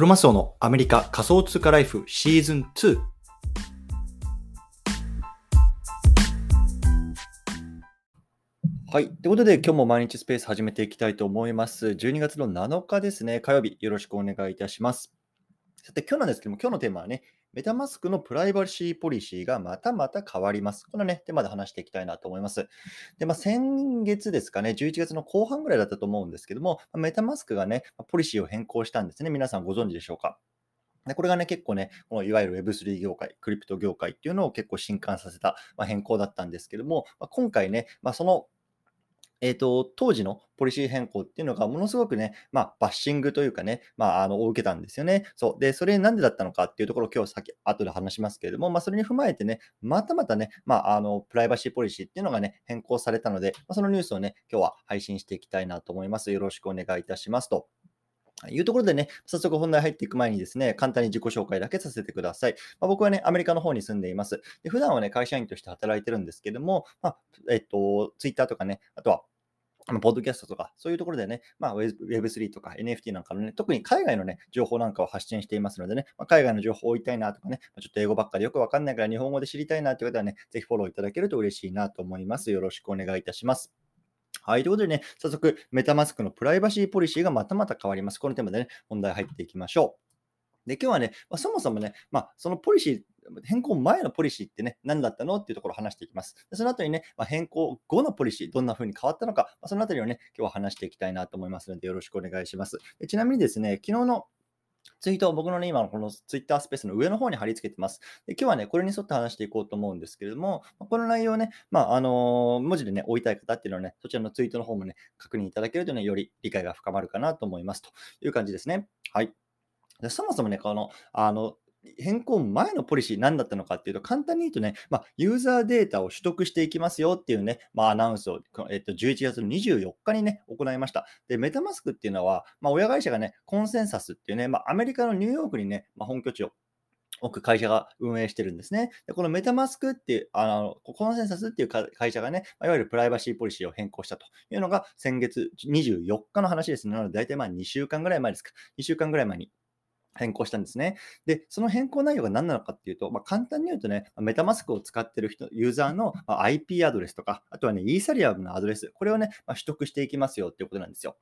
クロマスオのアメリカ仮想通貨ライフシーズン2。はい。ということで、今日も毎日スペース始めていきたいと思います。12月の7日ですね、火曜日、よろしくお願いいたします。さて、今日なんですけども、今日のテーマはね、メタマスクのプライバシーポリシーがまたまた変わります。このね、テーマで話していきたいなと思います。で、まあ、先月ですかね、11月の後半ぐらいだったと思うんですけども、メタマスクがね、ポリシーを変更したんですね。皆さんご存知でしょうか？でこれがね、結構ね、このいわゆる Web3 業界、クリプト業界っていうのを結構震撼させた、まあ、変更だったんですけども、まあ、今回ね、まあ、そのえーと、当時のポリシー変更っていうのがものすごくね、まあ、バッシングというかね、まあ、あの、を受けたんですよね。そう。で、それなんでだったのかっていうところを今日先、後で話しますけれども、まあ、それに踏まえてね、またまたね、まあ、あの、プライバシーポリシーっていうのがね、変更されたので、まあ、そのニュースをね、今日は配信していきたいなと思います。よろしくお願いいたしますと。いうところでね、早速本題入っていく前にですね、簡単に自己紹介だけさせてください。まあ、僕はね、アメリカの方に住んでいます。で普段はね、会社員として働いてるんですけども、まあ、えっと、Twitter とかね、あとはポッドキャストとか、そういうところでね、まあ、Web3 とか NFT なんかのね、特に海外のね、情報なんかを発信していますのでね、まあ、海外の情報を追いたいなとかね、ちょっと英語ばっかりよくわかんないから日本語で知りたいなという方はね、ぜひフォローいただけると嬉しいなと思います。よろしくお願いいたします。はい。ということでね、早速、メタマスクのプライバシーポリシーがまたまた変わります。このテーマでね、本題入っていきましょう。で、今日はね、まあ、そもそもね、まあ、そのポリシー、変更前のポリシーってね、何だったのっていうところを話していきます。でその後にね、まあ、変更後のポリシー、どんな風に変わったのか、まあ、そのあたりをね、今日は話していきたいなと思いますので、よろしくお願いします。ちなみにですね、昨日のツイートを僕のね、今のこのツイッタースペースの上の方に貼り付けてます。で今日はね、これに沿って話していこうと思うんですけれども、この内容ね、まあ、あのー文字でね、追いたい方っていうのはね、そちらのツイートの方もね、確認いただけるとね、より理解が深まるかなと思いますという感じですね。はい。でそもそもね、この、あの、変更前のポリシー何だったのかっていうと、簡単に言うとね、まあ、ユーザーデータを取得していきますよっていうね、まあ、アナウンスを、えっと、11月の24日にね、行いました。で、メタマスクっていうのは、まあ、親会社がね、コンセンサスっていうね、ま、アメリカのニューヨークにね、ま、本拠地を置く会社が運営してるんですね。でこのメタマスクっていう、あのコンセンサスっていう会社がね、いわゆるプライバシーポリシーを変更したというのが先月24日の話です。なので、大体まあ2週間ぐらい前ですか。2週間ぐらい前に変更したんですね。で、その変更内容が何なのかっていうと、まあ、簡単に言うとね、メタマスクを使ってる人、ユーザーの IP アドレスとか、あとはね、イーサリアムのアドレス、これをね、まあ、取得していきますよっていうことなんですよ。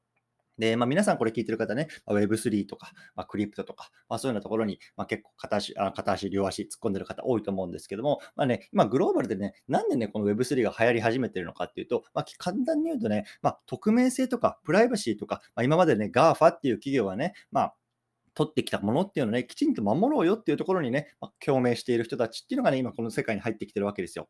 で、まあ、皆さんこれ聞いてる方ね、あ Web3 とか、まあ、クリプトとか、まあ、そういうようなところに、まあ、結構片足、あ片足、両足突っ込んでる方多いと思うんですけども、まあね、今グローバルでね、なんでね、この Web3 が流行り始めてるのかっていうと、まあ、簡単に言うとね、まあ、匿名性とかプライバシーとか、まあ、今までね、GAFA っていう企業はね、まあ、取ってきたものっていうのをね、きちんと守ろうよっていうところにね、まあ、共鳴している人たちっていうのがね、今この世界に入ってきてるわけですよ。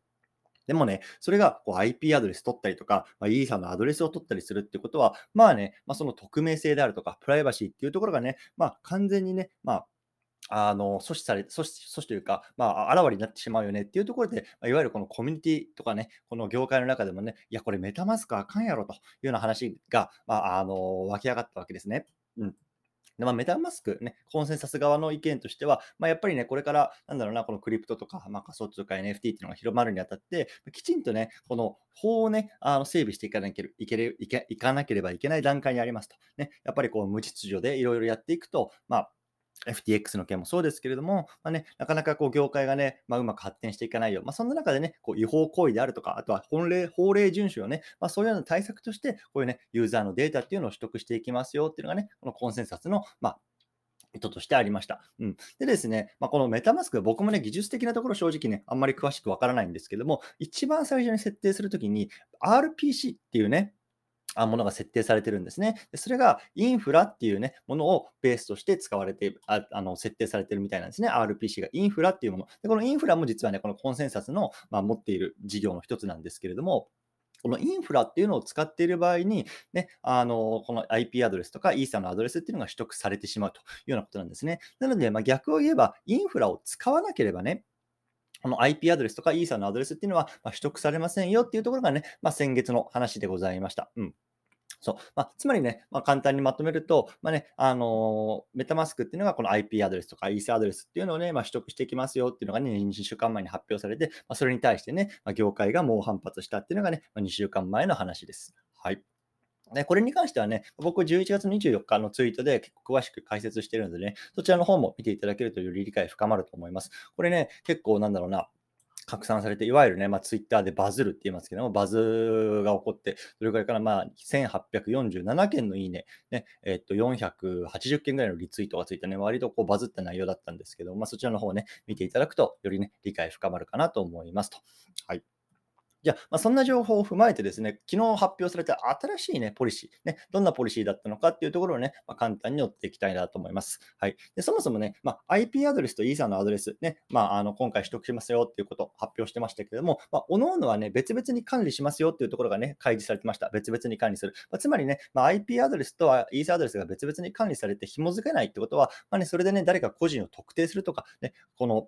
でもね、それがこう IP アドレス取ったりとか、まあ、イーサのアドレスを取ったりするってことは、まあね、まあ、その匿名性であるとか、プライバシーっていうところがね、まあ、完全にね、まあ、あの阻止され、阻止阻止というか、まあ、あらわになってしまうよねっていうところで、まあ、いわゆるこのコミュニティとかね、この業界の中でもね、いや、これメタマスクあかんやろというような話が、まあ、あの湧き上がったわけですね。うんでまあ、メタマスク、ね、コンセンサス側の意見としては、まあ、やっぱりね、これから、なんだろうな、このクリプトとか、まあ、仮想通貨 NFT っていうのが広まるにあたって、きちんとね、この法をね、あの整備していかなけれいけるいけいかなければいけない段階にありますと。ね、やっぱりこう無秩序でいろいろやっていくと、まあ、FTX の件もそうですけれども、まあね、なかなかこう業界がね、まあ、うまく発展していかないよ。まあ、そんな中でね、こう違法行為であるとか、あとは法令法令遵守をね、まあ、そういうような対策として、こういうね、ユーザーのデータっていうのを取得していきますよっていうのがね、このコンセンサスの、まあ、意図としてありました。うん、でですね、まあ、このメタマスク、僕もね、技術的なところ正直ね、あんまり詳しくわからないんですけども、一番最初に設定するときに、RPC っていうね、あものが設定されてるんですね。でそれがインフラっていうね、ものをベースとして使われて、ああの設定されてるみたいなんですね。RPC がインフラっていうもの。でこのインフラも実はね、このコンセンサスの、まあ、持っている事業の一つなんですけれども、このインフラっていうのを使っている場合に、ね、あのこの IP アドレスとかイーサのアドレスっていうのが取得されてしまうというようなことなんですね。なので、まあ、逆を言えば、インフラを使わなければね、この IP アドレスとかイーサのアドレスっていうのはま取得されませんよっていうところがね、まあ、先月の話でございました。うんそう。まあ、つまりね、まあ、簡単にまとめると、まあね、あのメタマスクっていうのがこの IP アドレスとかイーサアドレスっていうのをね、まあ、取得していきますよっていうのがね、2週間前に発表されて、ま、それに対してね、ま、業界が猛反発したっていうのがね、ま、2週間前の話です。はい。ね、これに関してはね、僕11月24日のツイートで結構詳しく解説してるのでね、そちらの方も見ていただけるとより理解深まると思います。これね、結構なんだろうな、拡散されて、いわゆるね、まあ、ツイッターでバズるって言いますけども、バズが起こって、それからいからまあ1847件のいいね、ねえっと480件ぐらいのリツイートがついてね、割とこうバズった内容だったんですけど、まあ、そちらの方をね、見ていただくと、よりね、理解深まるかなと思いますと。はい。じゃあ、まあ、そんな情報を踏まえてですね、昨日発表された新しいね、ポリシー、ね、どんなポリシーだったのかっていうところをね、まあ、簡単に追っていきたいなと思います。はい。でそもそもね、まあ、IP アドレスとイーサのアドレス、ね、まあ、あの今回取得しますよっていうことを発表してましたけれども、まあ、各々はね、別々に管理しますよっていうところがね、開示されてました。別々に管理する。まあ、つまりね、まあ、IP アドレスとはイーサアドレスが別々に管理されて紐付けないってことは、まあね、それでね、誰か個人を特定するとか、ね、この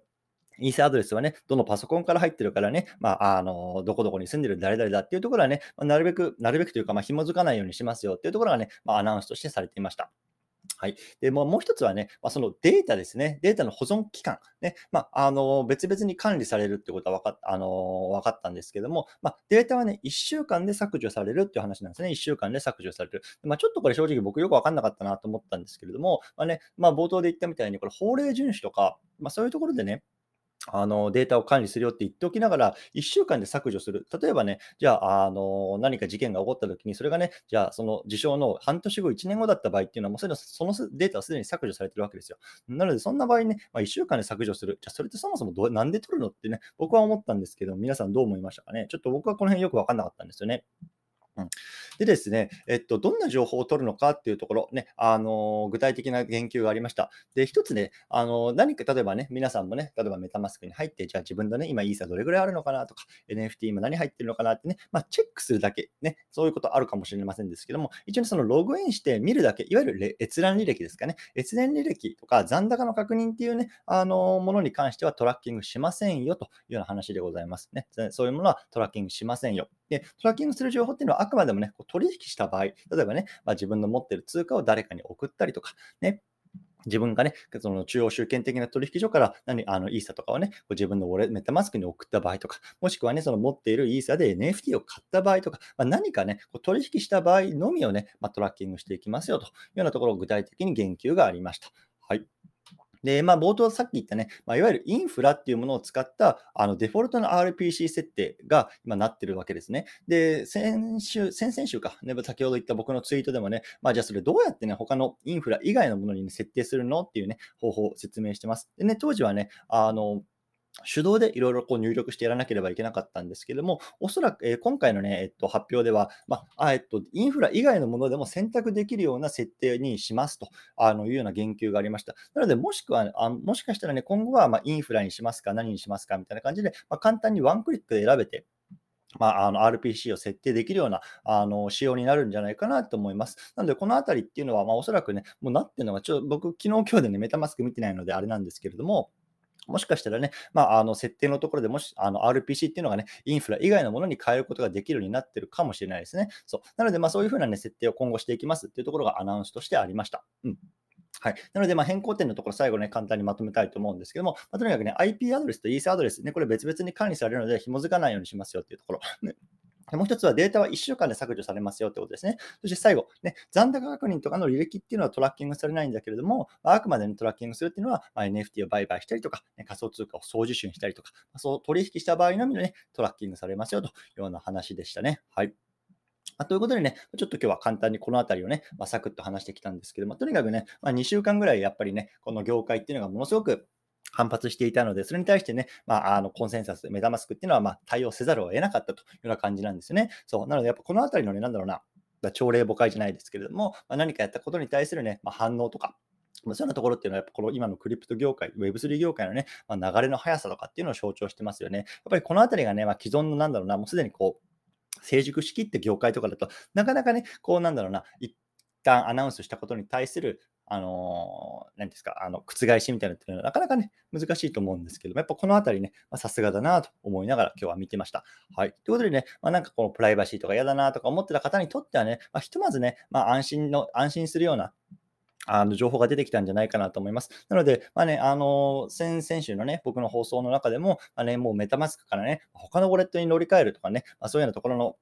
イーサアドレスはね、どのパソコンから入ってるからね、まあ、あの、どこどこに住んでる誰々だっていうところはね、まあ、なるべく、なるべくというか、まあ、紐づかないようにしますよっていうところがね、まあ、アナウンスとしてされていました。はい。で、もうもう一つはね、まあ、そのデータですね。データの保存期間。ね。まあ、あの、別々に管理されるってことは分かっあの分かったんですけども、まあ、データはね、1週間で削除されるっていう話なんですね。1週間で削除される。ま、ちょっとこれ正直僕よく分かんなかったなと思ったんですけれども、まあね、まあ、冒頭で言ったみたいに、これ法令遵守とか、まあ、そういうところでね、あのデータを管理するよって言っておきながら、1週間で削除する。例えばね、じゃあ、あの何か事件が起こったときに、それがね、じゃあ、その事象の半年後、1年後だった場合っていうのは、もうそのそのデータはすでに削除されてるわけですよ。なので、そんな場合ね、まあ、1週間で削除する。じゃあ、それってそもそもどなんで取るのってね、僕は思ったんですけど、皆さんどう思いましたかね？ちょっと僕はこの辺よくわかんなかったんですよね。うん、でですね、えっと、どんな情報を取るのかっていうところ、ね、あの具体的な言及がありました。で、一つね、あの何か例えばね、皆さんもね、例えばメタマスクに入って、じゃあ自分のね、今イーサどれぐらいあるのかなとか、NFT 今何入ってるのかなってね、まあ、チェックするだけ、ね、そういうことあるかもしれませんですけども、一応、そのログインして見るだけ、いわゆる閲覧履歴ですかね、閲覧履歴とか残高の確認っていうね、あのものに関してはトラッキングしませんよというような話でございますね。そういうものはトラッキングしませんよ。で、トラッキングする情報っていうのはあくまでもね、こう取引した場合、例えばね、まあ、自分の持ってる通貨を誰かに送ったりとか、ね、自分がね、その中央集権的な取引所から何あのイーサとかをね、自分のウォレメタマスクに送った場合とか、もしくはね、その持っているイーサで NFT を買った場合とか、まあ、何かね、こう取引した場合のみをね、まあ、トラッキングしていきますよというようなところを具体的に言及がありました。はい。で、まあ、冒頭さっき言ったね、まあ、いわゆるインフラっていうものを使ったあのデフォルトの RPC 設定が今なってるわけですね。で、先週、先々週か、ね、先ほど言った僕のツイートでもね、まあ、じゃあそれどうやってね、他のインフラ以外のものに、ね、設定するのっていうね、方法を説明してます。でね、当時はね、あの、手動でいろいろこう入力してやらなければいけなかったんですけれども、おそらく、えー、今回のね、えっと、発表では、まあ、えっと、インフラ以外のものでも選択できるような設定にしますとあのいうような言及がありました。なので、もしくは、あもしかしたらね、今後はまインフラにしますか、何にしますかみたいな感じで、まあ、簡単にワンクリックで選べて、まあ、の RPC を設定できるようなあの仕様になるんじゃないかなと思います。なので、このあたりっていうのは、まあ、おそらくね、もうなってるのが、ちょ僕、昨日今日でね、メタマスク見てないのであれなんですけれども、もしかしたらね、まあ、あの設定のところでもし、あの RPC っていうのがね、インフラ以外のものに変えることができるようになってるかもしれないですね。そう。なので、まあ、そういうふうな、ね、設定を今後していきますっていうところがアナウンスとしてありました。うん。はい。なので、ま変更点のところ、最後ね、簡単にまとめたいと思うんですけども、まあ、とにかくね、IP アドレスと ES アドレス、ね、これ別々に管理されるので、紐づかないようにしますよっていうところ。もう一つはデータは1週間で削除されますよってことですね。そして最後、ね、残高確認とかの履歴っていうのはトラッキングされないんだけれども、あくまで、ね、トラッキングするっていうのは、ま、NFT を売買したりとか、ね、仮想通貨を送受信したりとか、そう取引した場合のみの、ね、トラッキングされますよというような話でしたね。はい。まということでね、ちょっと今日は簡単にこのあたりをね、まあ、サクッと話してきたんですけども、とにかくね、まあ、2週間ぐらいやっぱりね、この業界っていうのがものすごく反発していたので、それに対してね、まあ、あのコンセンサス、メタマスクっていうのはま対応せざるを得なかったというような感じなんですよね。そうなので、やっぱこのあたりのね、なんだろうな、朝礼誤解じゃないですけれども、まあ、何かやったことに対するね、まあ、反応とかま、そういうようなところっていうのは、やっぱこの今のクリプト業界、Web3 業界のね、まあ、流れの速さとかっていうのを象徴してますよね。やっぱりこのあたりがね、ま、既存のなんだろうな、もうすでにこう、成熟しきって業界とかだとなかなかね、こうなんだろうな、一旦アナウンスしたことに対するあの何ですか、あの、覆しみたいなっていうのはなかなかね、難しいと思うんですけども、やっぱこのあたりね、さすがだなと思いながら今日は見てました。はい。ということでね、まあ、なんかこのプライバシーとか嫌だなとか思ってた方にとってはね、まあ、ひとまずね、まあ、安心の、安心するような、あの情報が出てきたんじゃないかなと思います。なので、まあね、あの先々週のね、僕の放送の中でも、まあね、もうメタマスクからね、他のウォレットに乗り換えるとかね、まあ、そういうようなところの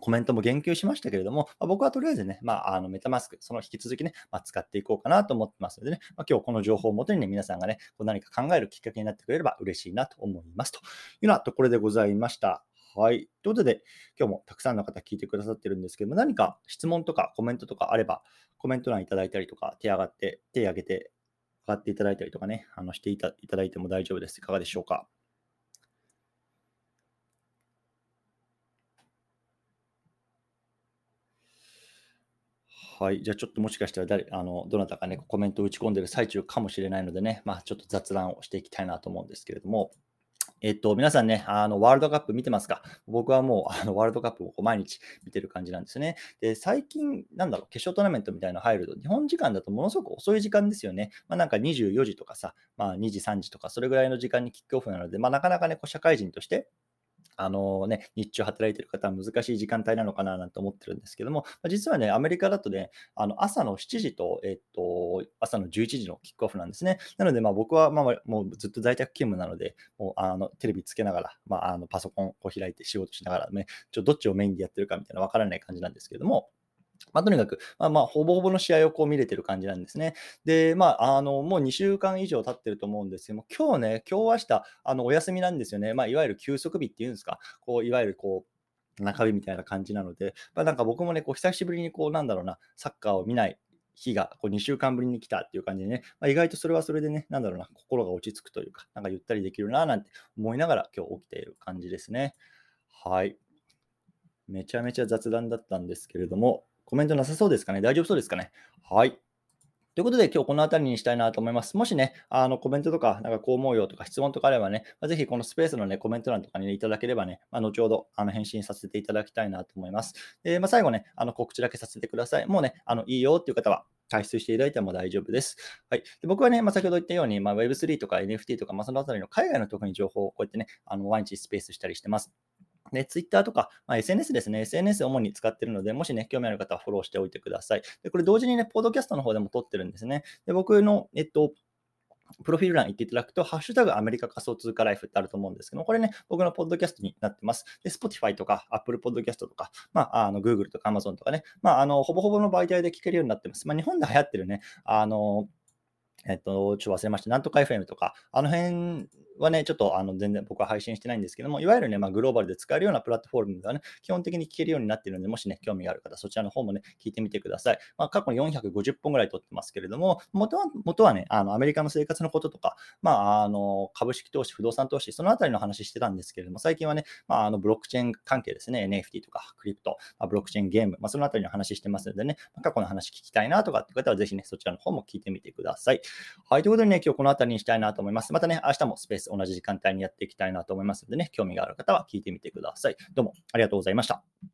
コメントも言及しましたけれども、まあ、僕はとりあえずね、まあ、あのメタマスク、その引き続きね、まあ、使っていこうかなと思ってますのでね、まあ、今日この情報をもとにね、皆さんがね、こう何か考えるきっかけになってくれれば嬉しいなと思いますというようなところでございました。はい。ということで、今日もたくさんの方聞いてくださってるんですけども、何か質問とかコメントとかあれば、コメント欄いただいたりとか、手上がって、手上げて、上がっていただいたりとかね、あのしていたいただいても大丈夫です。いかがでしょうか？はい。じゃあちょっともしかしたら誰、あの、どなたかね、コメントを打ち込んでる最中かもしれないのでね、まあちょっと雑談をしていきたいなと思うんですけれども、えっと、皆さんね、あの、ワールドカップ見てますか？僕はもう、あの、ワールドカップを毎日見てる感じなんですね。で、最近、なんだろう、決勝トーナメントみたいなの入ると、日本時間だとものすごく遅い時間ですよね。まあ、なんか24時とかさ、まあ、2時、3時とか、それぐらいの時間にキックオフなので、まあ、なかなかね、こう社会人として、あのね、日中働いてる方は難しい時間帯なのかななんて思ってるんですけども、実はね、アメリカだとね、あの朝の7時と、えっと、朝の11時のキックオフなんですね。なので、まあ、僕は、まあ、もうずっと在宅勤務なので、もうあのテレビつけながら、まあ、あのパソコンを開いて仕事しながらね、ちょどっちをメインでやってるかみたいなわからない感じなんですけども、まあ、とにかく、まあ、まあ、ほぼほぼの試合をこう見れてる感じなんですね。で、まあ、あの、もう2週間以上経ってると思うんですけども、今日ね、今日明日、あの、お休みなんですよね。まあ、いわゆる休息日っていうんですか、こう、いわゆるこう、中日みたいな感じなので、まあ、なんか僕もね、こう、久しぶりにこう、なんだろうな、サッカーを見ない日がこう2週間ぶりに来たっていう感じでね、まあ、意外とそれはそれでね、なんだろうな、心が落ち着くというか、なんかゆったりできるな、なんて思いながら今日起きている感じですね。はい。めちゃめちゃ雑談だったんですけれども、コメントなさそうですかね？大丈夫そうですかね？はい。ということで、今日この辺りにしたいなと思います。もしね、あのコメントとか、なんかこう思うよとか質問とかあればね、まあ、ぜひこのスペースのね、コメント欄とかに、ね、いただければね、まあ、後ほどあの返信させていただきたいなと思います。で、まあ、最後ね、あの告知だけさせてください。もうね、あのいいよっていう方は、退出していただいても大丈夫です。はい、で僕はね、まあ、先ほど言ったように、まあ、Web3 とか NFT とか、まあ、そのあたりの海外の特に情報をこうやってね、あの毎日スペースしたりしてます。で、Twitter とか、まあ、SNS ですね。SNS を主に使ってるので、もしね、興味ある方はフォローしておいてください。で、これ同時にね、ポッドキャストの方でも撮ってるんですね。で、僕の、えっと、プロフィール欄行っていただくと、ハッシュタグアメリカ仮想通貨ライフってあると思うんですけども、これね、僕のポッドキャストになってます。で、Spotify とか Apple Podcast とか、まあ、あの Google とか Amazon とかね、まあ、あの、ほぼほぼの媒体で聞けるようになってます。まあ、日本で流行ってるね、あの、えっと、ちょっと忘れました。なんとか FM とか、あの辺はね、ちょっとあの全然僕は配信してないんですけども、いわゆるね、まあ、グローバルで使えるようなプラットフォームではね、基本的に聞けるようになっているので、もしね、興味がある方、そちらの方もね、聞いてみてください。まあ、過去に450本ぐらい撮ってますけれども、元は元はね、あのアメリカの生活のこととか、まあ、あの株式投資、不動産投資、そのあたりの話してたんですけれども、最近はね、まあ、あのブロックチェーン関係ですね、NFT とかクリプト、まあ、ブロックチェーンゲーム、まあ、そのあたりの話してますのでね、過去の話聞きたいなとかって方は、ぜひね、そちらの方も聞いてみてください。はい、ということでね、今日このあたりにしたいなと思います。またね、明日もスペースス同じ時間帯にやっていきたいなと思いますのでね、興味がある方は聞いてみてください。どうもありがとうございました。